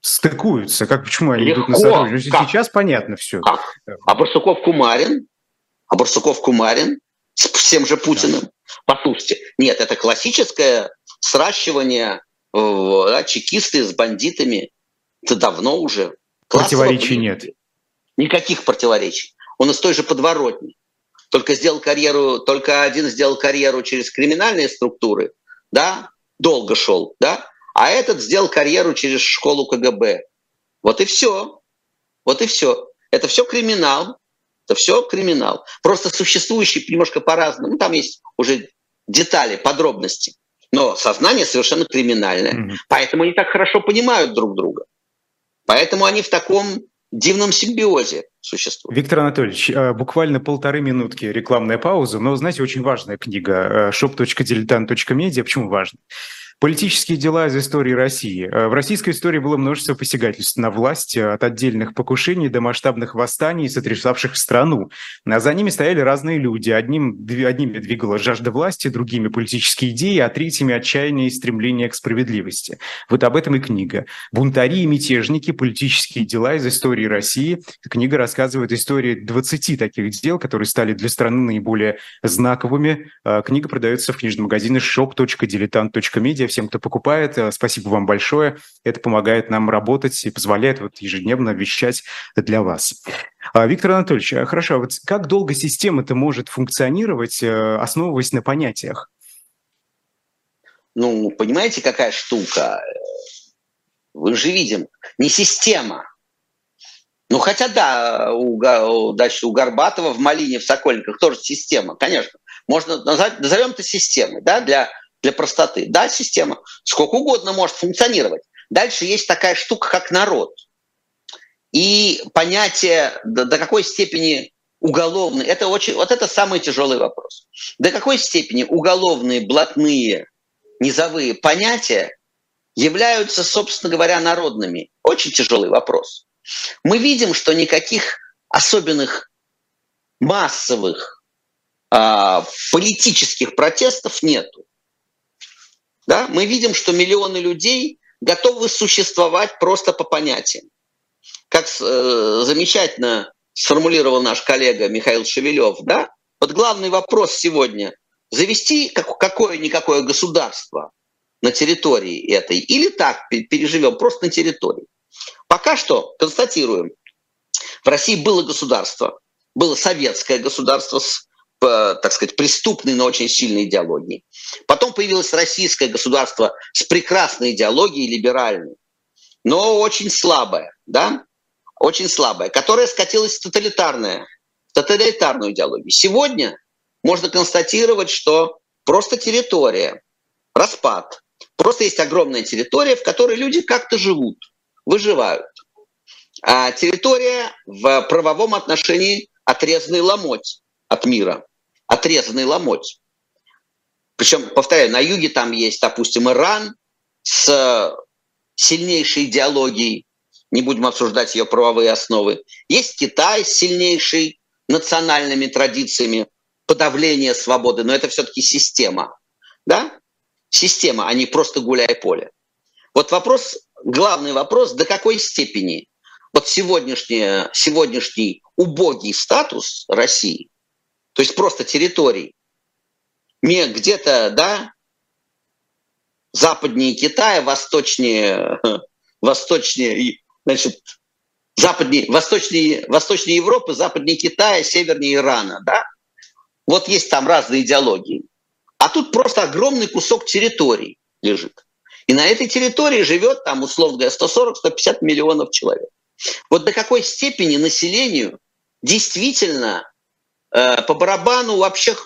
стыкуются? Как, почему они Легко. идут на сотрудничество? Ну, сейчас понятно все. Как? А Барсуков Кумарин? А Барсуков Кумарин? С всем же Путиным? Да. Послушайте, нет, это классическое сращивание да, чекисты с бандитами. Это давно уже. Противоречий нет. Никаких противоречий. Он из той же подворотни. Только сделал карьеру, только один сделал карьеру через криминальные структуры, да, долго шел, да, а этот сделал карьеру через школу КГБ. Вот и все. Вот и все. Это все криминал. Это все криминал. Просто существующий немножко по-разному. Ну, там есть уже детали, подробности. Но сознание совершенно криминальное. Mm-hmm. Поэтому они так хорошо понимают друг друга. Поэтому они в таком дивном симбиозе существуют. Виктор Анатольевич, э, буквально полторы минутки рекламная пауза, но, знаете, очень важная книга shop.diletant.media. Э, Почему важно? Политические дела из истории России. Э, в российской истории было множество посягательств на власть, э, от отдельных покушений до масштабных восстаний, сотрясавших страну. А за ними стояли разные люди. Одним, одними двигала жажда власти, другими политические идеи, а третьими отчаяние и стремление к справедливости. Вот об этом и книга. «Бунтари и мятежники. Политические дела из истории России». Книга рассказывает историю 20 таких дел, которые стали для страны наиболее знаковыми. Э, книга продается в книжном магазине shop.diletant.media Друзья, всем, кто покупает, э, спасибо вам большое. Это помогает нам работать и позволяет вот ежедневно вещать для вас. А, Виктор Анатольевич, а, хорошо, а вот как долго система-то может функционировать, э, основываясь на понятиях? Ну, понимаете, какая штука? Вы же видим, не система. Ну, хотя да, у, значит, у Горбатова в Малине, в Сокольниках тоже система, конечно. Можно назвать, назовем это системой, да, для для простоты. Да, система сколько угодно может функционировать. Дальше есть такая штука, как народ. И понятие, до, до какой степени уголовные, это очень, вот это самый тяжелый вопрос. До какой степени уголовные, блатные, низовые понятия являются, собственно говоря, народными? Очень тяжелый вопрос. Мы видим, что никаких особенных массовых а, политических протестов нету да, мы видим, что миллионы людей готовы существовать просто по понятиям. Как э, замечательно сформулировал наш коллега Михаил Шевелев, да, вот главный вопрос сегодня – завести как, какое-никакое государство на территории этой или так переживем просто на территории. Пока что констатируем, В России было государство, было советское государство с, так сказать, преступной, но очень сильной идеологией. Потом появилось российское государство с прекрасной идеологией, либеральной, но очень слабое, да, очень слабое, которое скатилось в тоталитарное, тоталитарную идеологию. Сегодня можно констатировать, что просто территория, распад. Просто есть огромная территория, в которой люди как-то живут, выживают. А территория в правовом отношении отрезанный ломоть от мира. Отрезанный ломоть. Причем, повторяю, на юге там есть, допустим, Иран с сильнейшей идеологией, не будем обсуждать ее правовые основы. Есть Китай с сильнейшей национальными традициями подавления свободы, но это все-таки система. Да? Система, а не просто гуляй поле. Вот вопрос, главный вопрос, до какой степени вот сегодняшний, сегодняшний убогий статус России, то есть просто территорий, где-то, да, западнее Китая, восточнее, восточнее, значит, западнее, восточнее, восточнее Европы, западнее Китая, севернее Ирана, да? Вот есть там разные идеологии. А тут просто огромный кусок территории лежит. И на этой территории живет там, условно говоря, 140-150 миллионов человек. Вот до какой степени населению действительно по барабану вообще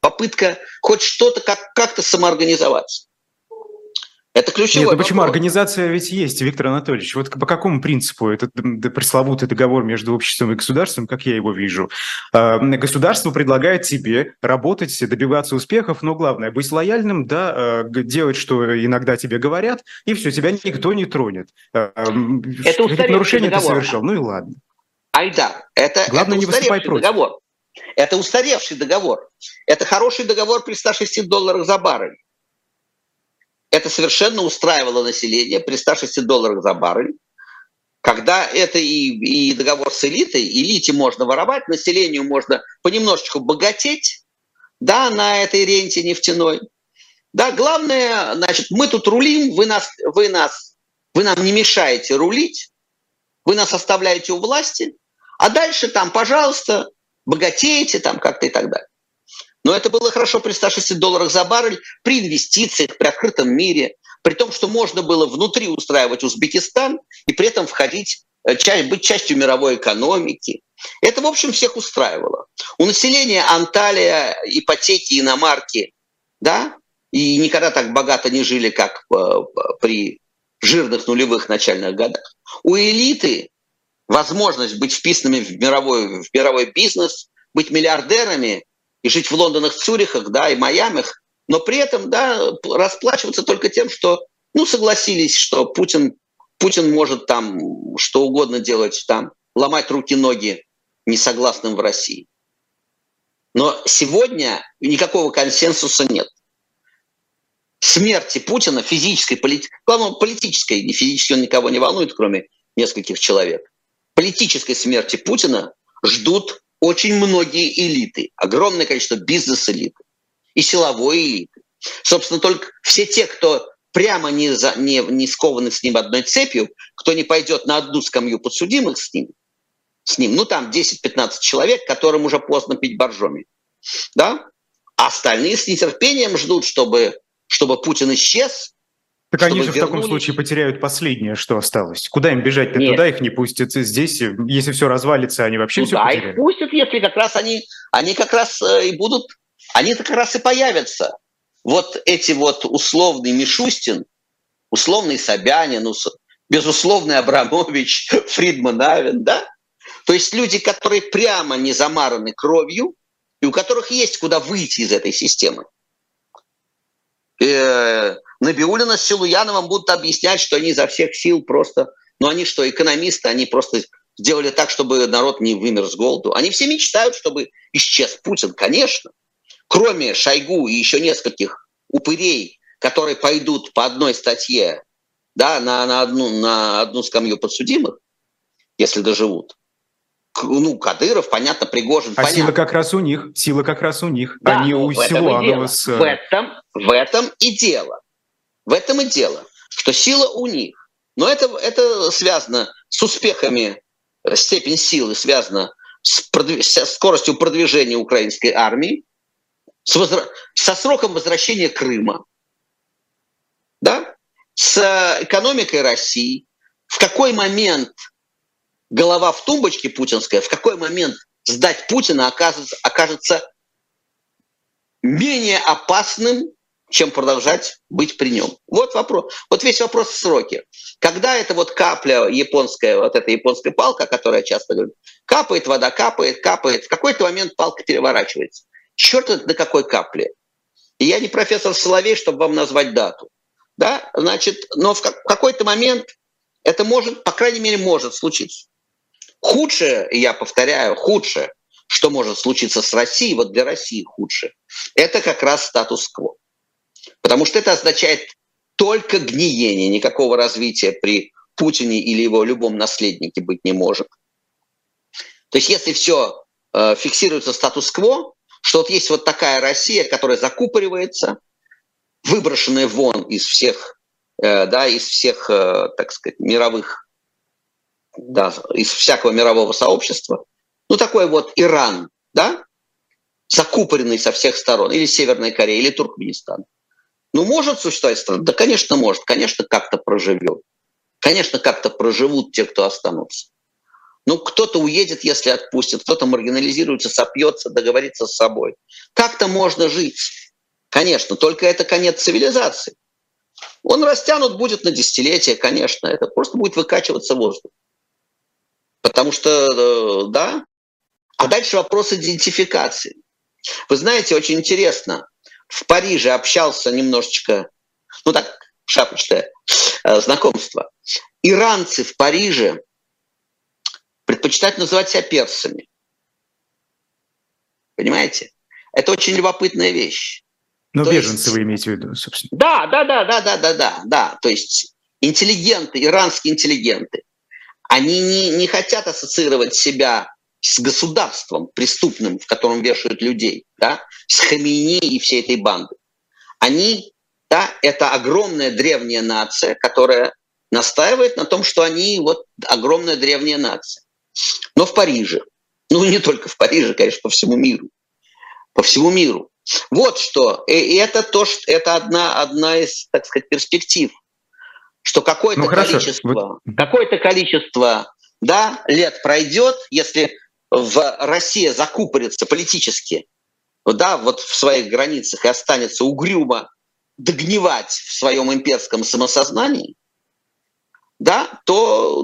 попытка хоть что-то как- как-то самоорганизоваться. Это ключевой Нет, ну почему? Организация ведь есть, Виктор Анатольевич. Вот по какому принципу этот пресловутый договор между обществом и государством, как я его вижу? А, государство предлагает тебе работать, добиваться успехов, но главное, быть лояльным, да, а, делать, что иногда тебе говорят, и все, тебя никто не тронет. Это нарушение договор. ты совершил, ну и ладно. Айда, это, Главное, это не выступай против. договор. Это устаревший договор. Это хороший договор при 106 долларах за баррель. Это совершенно устраивало население при 106 долларах за баррель. Когда это и, и договор с элитой, элите можно воровать, населению можно понемножечку богатеть, да, на этой ренте нефтяной. Да, главное, значит, мы тут рулим, вы нас, вы нас, вы нам не мешаете рулить, вы нас оставляете у власти, а дальше там, пожалуйста, богатеете там как-то и так далее. Но это было хорошо при 160 долларах за баррель, при инвестициях, при открытом мире, при том, что можно было внутри устраивать Узбекистан и при этом входить, э, быть частью мировой экономики. Это, в общем, всех устраивало. У населения Анталия, ипотеки, иномарки, да, и никогда так богато не жили, как э, при жирных нулевых начальных годах. У элиты возможность быть вписанными в мировой, в мировой бизнес, быть миллиардерами и жить в Лондонах, Цюрихах, да, и Майамих, но при этом, да, расплачиваться только тем, что, ну, согласились, что Путин, Путин может там что угодно делать, там, ломать руки-ноги несогласным в России. Но сегодня никакого консенсуса нет. Смерти Путина, физической, полит... главное, политической, не физически он никого не волнует, кроме нескольких человек, политической смерти Путина ждут очень многие элиты, огромное количество бизнес-элиты и силовой элиты. Собственно, только все те, кто прямо не, за, не, не скованы с ним одной цепью, кто не пойдет на одну скамью подсудимых с ним, с ним, ну там 10-15 человек, которым уже поздно пить боржоми, да? А остальные с нетерпением ждут, чтобы, чтобы Путин исчез, так они же в таком случае потеряют последнее, что осталось. Куда им бежать-то? Туда их не пустят. Здесь, если все развалится, они вообще Туда все потеряют. их пустят, если как раз они, они как раз э, и будут, они как раз и появятся. Вот эти вот условный Мишустин, условный Собянин, безусловный Абрамович, Фридман Авен, да? То есть люди, которые прямо не замараны кровью, и у которых есть куда выйти из этой системы. Э, Набиулина с Силуяновым будут объяснять, что они изо всех сил просто... Ну они что, экономисты, они просто сделали так, чтобы народ не вымер с голоду. Они все мечтают, чтобы исчез Путин, конечно. Кроме Шойгу и еще нескольких упырей, которые пойдут по одной статье да, на, на, одну, на одну скамью подсудимых, если доживут ну, Кадыров, понятно, Пригожин, а понятно. сила как раз у них, сила как раз у них, да, а не у Силуанова с... В этом, в этом и дело. В этом и дело, что сила у них. Но это, это связано с успехами степень силы связана с, продв... со скоростью продвижения украинской армии, с возра... со сроком возвращения Крыма, да? с экономикой России, в какой момент голова в тумбочке путинская, в какой момент сдать Путина окажется, окажется менее опасным, чем продолжать быть при нем. Вот вопрос. Вот весь вопрос в сроке. Когда эта вот капля японская, вот эта японская палка, о которой я часто говорю, капает вода, капает, капает, в какой-то момент палка переворачивается. Черт на какой капле. И я не профессор Соловей, чтобы вам назвать дату. Да, значит, но в какой-то момент это может, по крайней мере, может случиться. Худшее, я повторяю, худшее, что может случиться с Россией, вот для России худшее, это как раз статус-кво. Потому что это означает только гниение, никакого развития при Путине или его любом наследнике быть не может. То есть если все э, фиксируется статус-кво, что вот есть вот такая Россия, которая закупоривается, выброшенная вон из всех, э, да, из всех, э, так сказать, мировых, да, из всякого мирового сообщества, ну такой вот Иран, да, закупоренный со всех сторон, или Северная Корея, или Туркменистан. Ну, может существовать страна? Да, конечно, может. Конечно, как-то проживет. Конечно, как-то проживут те, кто останутся. Ну, кто-то уедет, если отпустят, кто-то маргинализируется, сопьется, договорится с собой. Как-то можно жить. Конечно, только это конец цивилизации. Он растянут будет на десятилетия, конечно, это просто будет выкачиваться воздух. Потому что, э, да. А дальше вопрос идентификации. Вы знаете, очень интересно, в Париже общался немножечко, ну так, шапочное э, знакомство. Иранцы в Париже предпочитают называть себя персами. Понимаете? Это очень любопытная вещь. Ну, То беженцы есть... вы имеете в виду, собственно. Да, да, да, да, да, да, да, да. То есть интеллигенты, иранские интеллигенты, они не, не хотят ассоциировать себя с государством преступным, в котором вешают людей, да, с Хамини и всей этой бандой. Они, да, это огромная древняя нация, которая настаивает на том, что они вот огромная древняя нация. Но в Париже, ну не только в Париже, конечно, по всему миру, по всему миру. Вот что, и это то, что это одна, одна из, так сказать, перспектив, что какое-то ну, количество, вот. какое-то количество, да, лет пройдет, если в России закупорится политически, да, вот в своих границах и останется угрюмо догнивать в своем имперском самосознании, да, то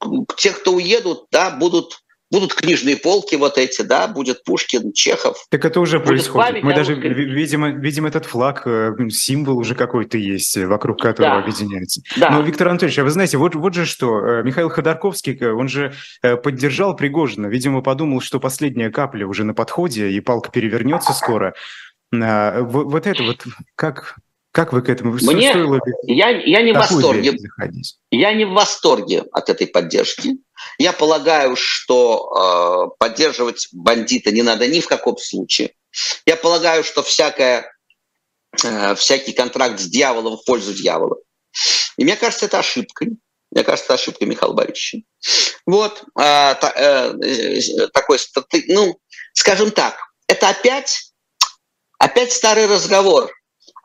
ну, те, кто уедут, да, будут будут книжные полки вот эти, да, будет Пушкин, Чехов. Так это уже происходит. Мы даже видим, видим этот флаг, э, символ уже какой-то есть, вокруг которого да. объединяется. Да. Но, Виктор Анатольевич, а вы знаете, вот, вот же что, э, Михаил Ходорковский, э, он же поддержал Пригожина, видимо, подумал, что последняя капля уже на подходе, и палка перевернется скоро. Вот это вот, как, как вы к этому? Мне, я, я не в восторге. Я не в восторге от этой поддержки. Я полагаю, что э, поддерживать бандита не надо ни в каком случае. Я полагаю, что всякое, э, всякий контракт с дьяволом в пользу дьявола. И мне кажется, это ошибкой. Мне кажется, это ошибка Михаила Борисовича. Вот э, та, э, такой, ну, скажем так, это опять, опять старый разговор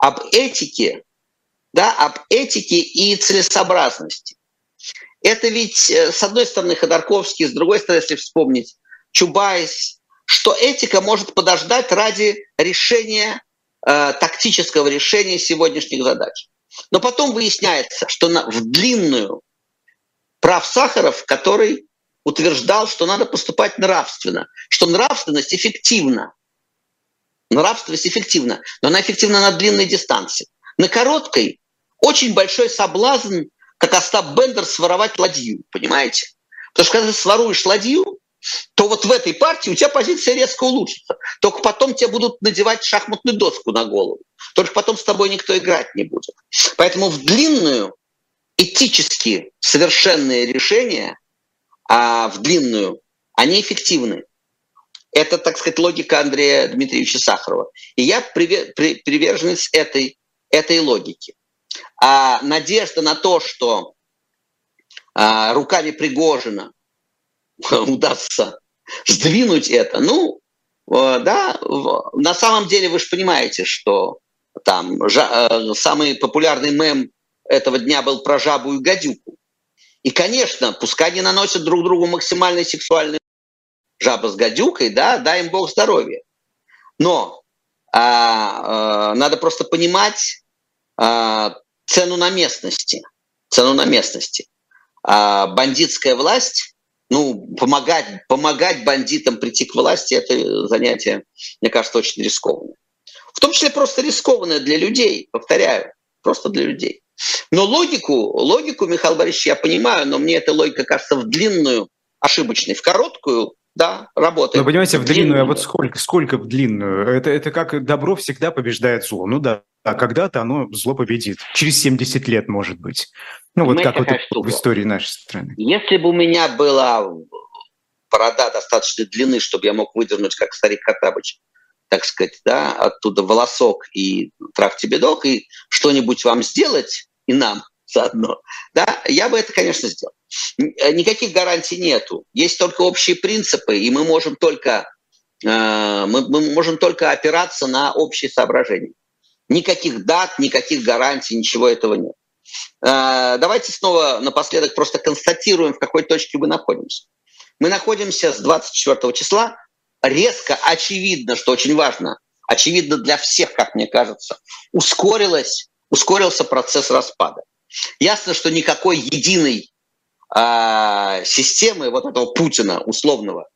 об этике, да, об этике и целесообразности. Это ведь, э, с одной стороны, Ходорковский, с другой стороны, если вспомнить, Чубайс, что этика может подождать ради решения, э, тактического решения сегодняшних задач. Но потом выясняется, что на, в длинную прав Сахаров, который утверждал, что надо поступать нравственно, что нравственность эффективна. Нравственность эффективна, но она эффективна на длинной дистанции. На короткой очень большой соблазн как Остап Бендер своровать ладью, понимаете? Потому что когда ты своруешь ладью, то вот в этой партии у тебя позиция резко улучшится. Только потом тебе будут надевать шахматную доску на голову. Только потом с тобой никто играть не будет. Поэтому в длинную, этически совершенные решения, а в длинную, они эффективны. Это, так сказать, логика Андрея Дмитриевича Сахарова. И я приверженец этой, этой логики а надежда на то, что а, руками Пригожина удастся сдвинуть это. Ну, э, да, на самом деле вы же понимаете, что там жа, самый популярный мем этого дня был про жабу и гадюку. И, конечно, пускай они наносят друг другу максимально сексуальный жаба с гадюкой, да, дай им Бог здоровья. Но а, а, надо просто понимать а, цену на местности. Цену на местности. А бандитская власть, ну, помогать, помогать бандитам прийти к власти, это занятие, мне кажется, очень рискованное. В том числе просто рискованное для людей, повторяю, просто для людей. Но логику, логику, Михаил Борисович, я понимаю, но мне эта логика кажется в длинную ошибочной, в короткую да, работает. Но понимаете, в длинную, а вот сколько, сколько в длинную? Это, это как добро всегда побеждает зло. Ну да, а когда-то оно зло победит. Через 70 лет, может быть. Ну вот как вот штука. в истории нашей страны. Если бы у меня была борода достаточной длины, чтобы я мог выдернуть, как старик Хаттабыч, так сказать, да, оттуда волосок и трах тебе и что-нибудь вам сделать, и нам заодно, да, я бы это, конечно, сделал. Э, никаких гарантий нету. Есть только общие принципы, и мы можем только, э, мы, мы можем только опираться на общие соображения. Никаких дат, никаких гарантий, ничего этого нет. Э, давайте снова напоследок просто констатируем, в какой точке мы находимся. Мы находимся с 24 числа. Резко, очевидно, что очень важно, очевидно для всех, как мне кажется, ускорилось, ускорился процесс распада. Ясно, что никакой единой а, системы вот этого Путина условного,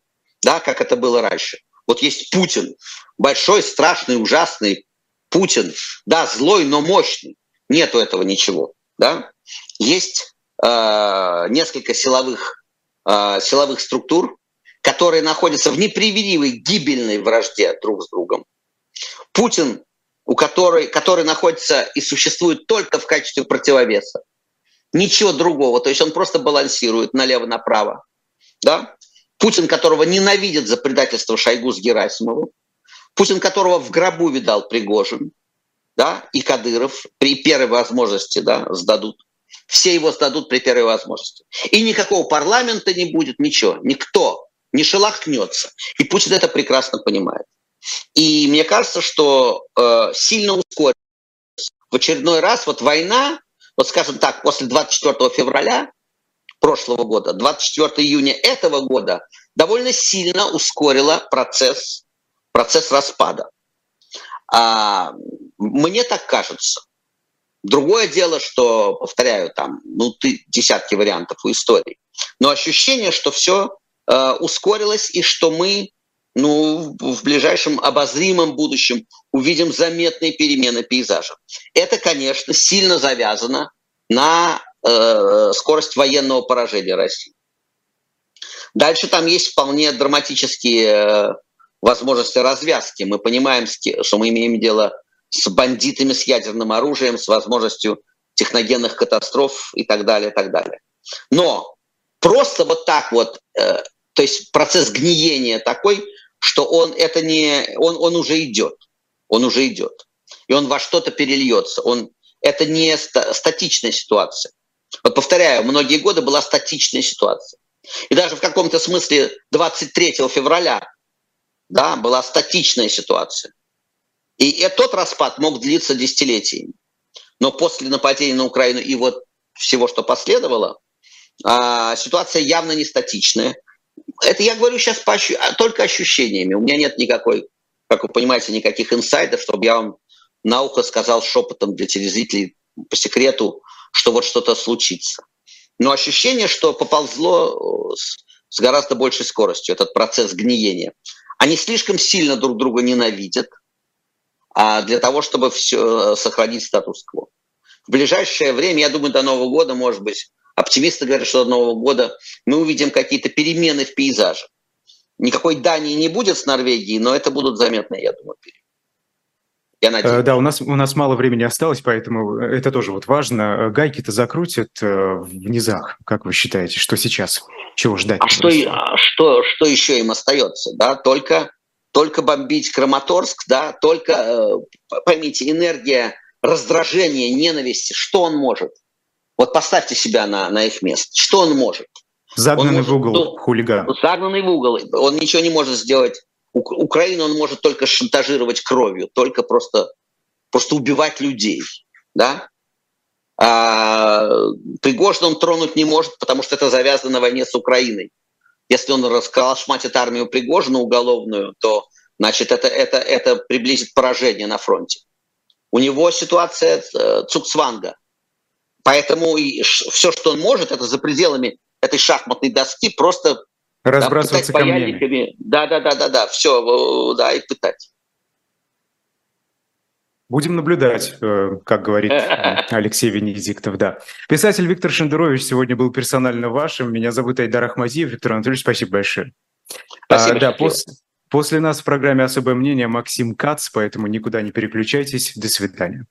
да, как это было раньше. Вот есть Путин, большой, страшный, ужасный Путин, да, злой, но мощный. Нету этого ничего, да. Есть э, несколько силовых, э, силовых структур, которые находятся в неприведимой гибельной вражде друг с другом. Путин, у которой, который находится и существует только в качестве противовеса ничего другого. То есть он просто балансирует налево-направо. Да? Путин, которого ненавидят за предательство Шойгу с Герасимовым, Путин, которого в гробу видал Пригожин, да, и Кадыров при первой возможности да, сдадут. Все его сдадут при первой возможности. И никакого парламента не будет, ничего. Никто не шелохнется. И Путин это прекрасно понимает. И мне кажется, что э, сильно ускорится. В очередной раз вот война вот скажем так, после 24 февраля прошлого года, 24 июня этого года довольно сильно ускорила процесс, процесс распада. А, мне так кажется. Другое дело, что, повторяю, там, ну, ты, десятки вариантов у истории. Но ощущение, что все э, ускорилось и что мы ну, в ближайшем обозримом будущем увидим заметные перемены пейзажа. Это, конечно, сильно завязано на э, скорость военного поражения России. Дальше там есть вполне драматические э, возможности развязки. Мы понимаем, что мы имеем дело с бандитами с ядерным оружием, с возможностью техногенных катастроф и так далее, и так далее. Но просто вот так вот, э, то есть процесс гниения такой, что он это не, он, он уже идет, он уже идет, и он во что-то перельется, он это не статичная ситуация. Вот повторяю, многие годы была статичная ситуация. И даже в каком-то смысле 23 февраля да, была статичная ситуация. И тот распад мог длиться десятилетиями. Но после нападения на Украину и вот всего, что последовало, а, ситуация явно не статичная. Это я говорю сейчас по ощу... только ощущениями. У меня нет никакой, как вы понимаете, никаких инсайдов, чтобы я вам на ухо сказал шепотом для телезрителей по секрету, что вот что-то случится. Но ощущение, что поползло э, с, с гораздо большей скоростью, этот процесс гниения. Они слишком сильно друг друга ненавидят а для того, чтобы все, э, сохранить статус-кво. В ближайшее время, я думаю, до Нового года, может быть, Оптимисты говорят, что до Нового года мы увидим какие-то перемены в пейзаже. Никакой Дании не будет с Норвегией, но это будут заметные, я думаю, перемены. Я надеюсь. Э, да, у нас, у нас мало времени осталось, поэтому это тоже вот важно. Гайки-то закрутят э, в низах, как вы считаете, что сейчас? Чего ждать? А что, а что, что еще им остается? Да? Только, только бомбить Краматорск, да? только, э, поймите, энергия раздражения, ненависти, что он может? Вот поставьте себя на, на их место. Что он может? Загнанный может, в угол ну, хулиган. Загнанный в угол. Он ничего не может сделать. Украину он может только шантажировать кровью, только просто, просто убивать людей. Да? А Пригожин он тронуть не может, потому что это завязано на войне с Украиной. Если он расколошматит армию Пригожина уголовную, то значит это, это, это приблизит поражение на фронте. У него ситуация э, Поэтому все, что он может, это за пределами этой шахматной доски просто разбрасываться да, камнями. Да, да, да, да, да, все, да, и пытать. Будем наблюдать, э, как говорит Алексей Венедиктов, да. Писатель Виктор Шендерович сегодня был персонально вашим. Меня зовут Айдар Ахмадиев. Виктор Анатольевич, спасибо большое. Спасибо, а, да, после, после нас в программе «Особое мнение» Максим Кац, поэтому никуда не переключайтесь. До свидания.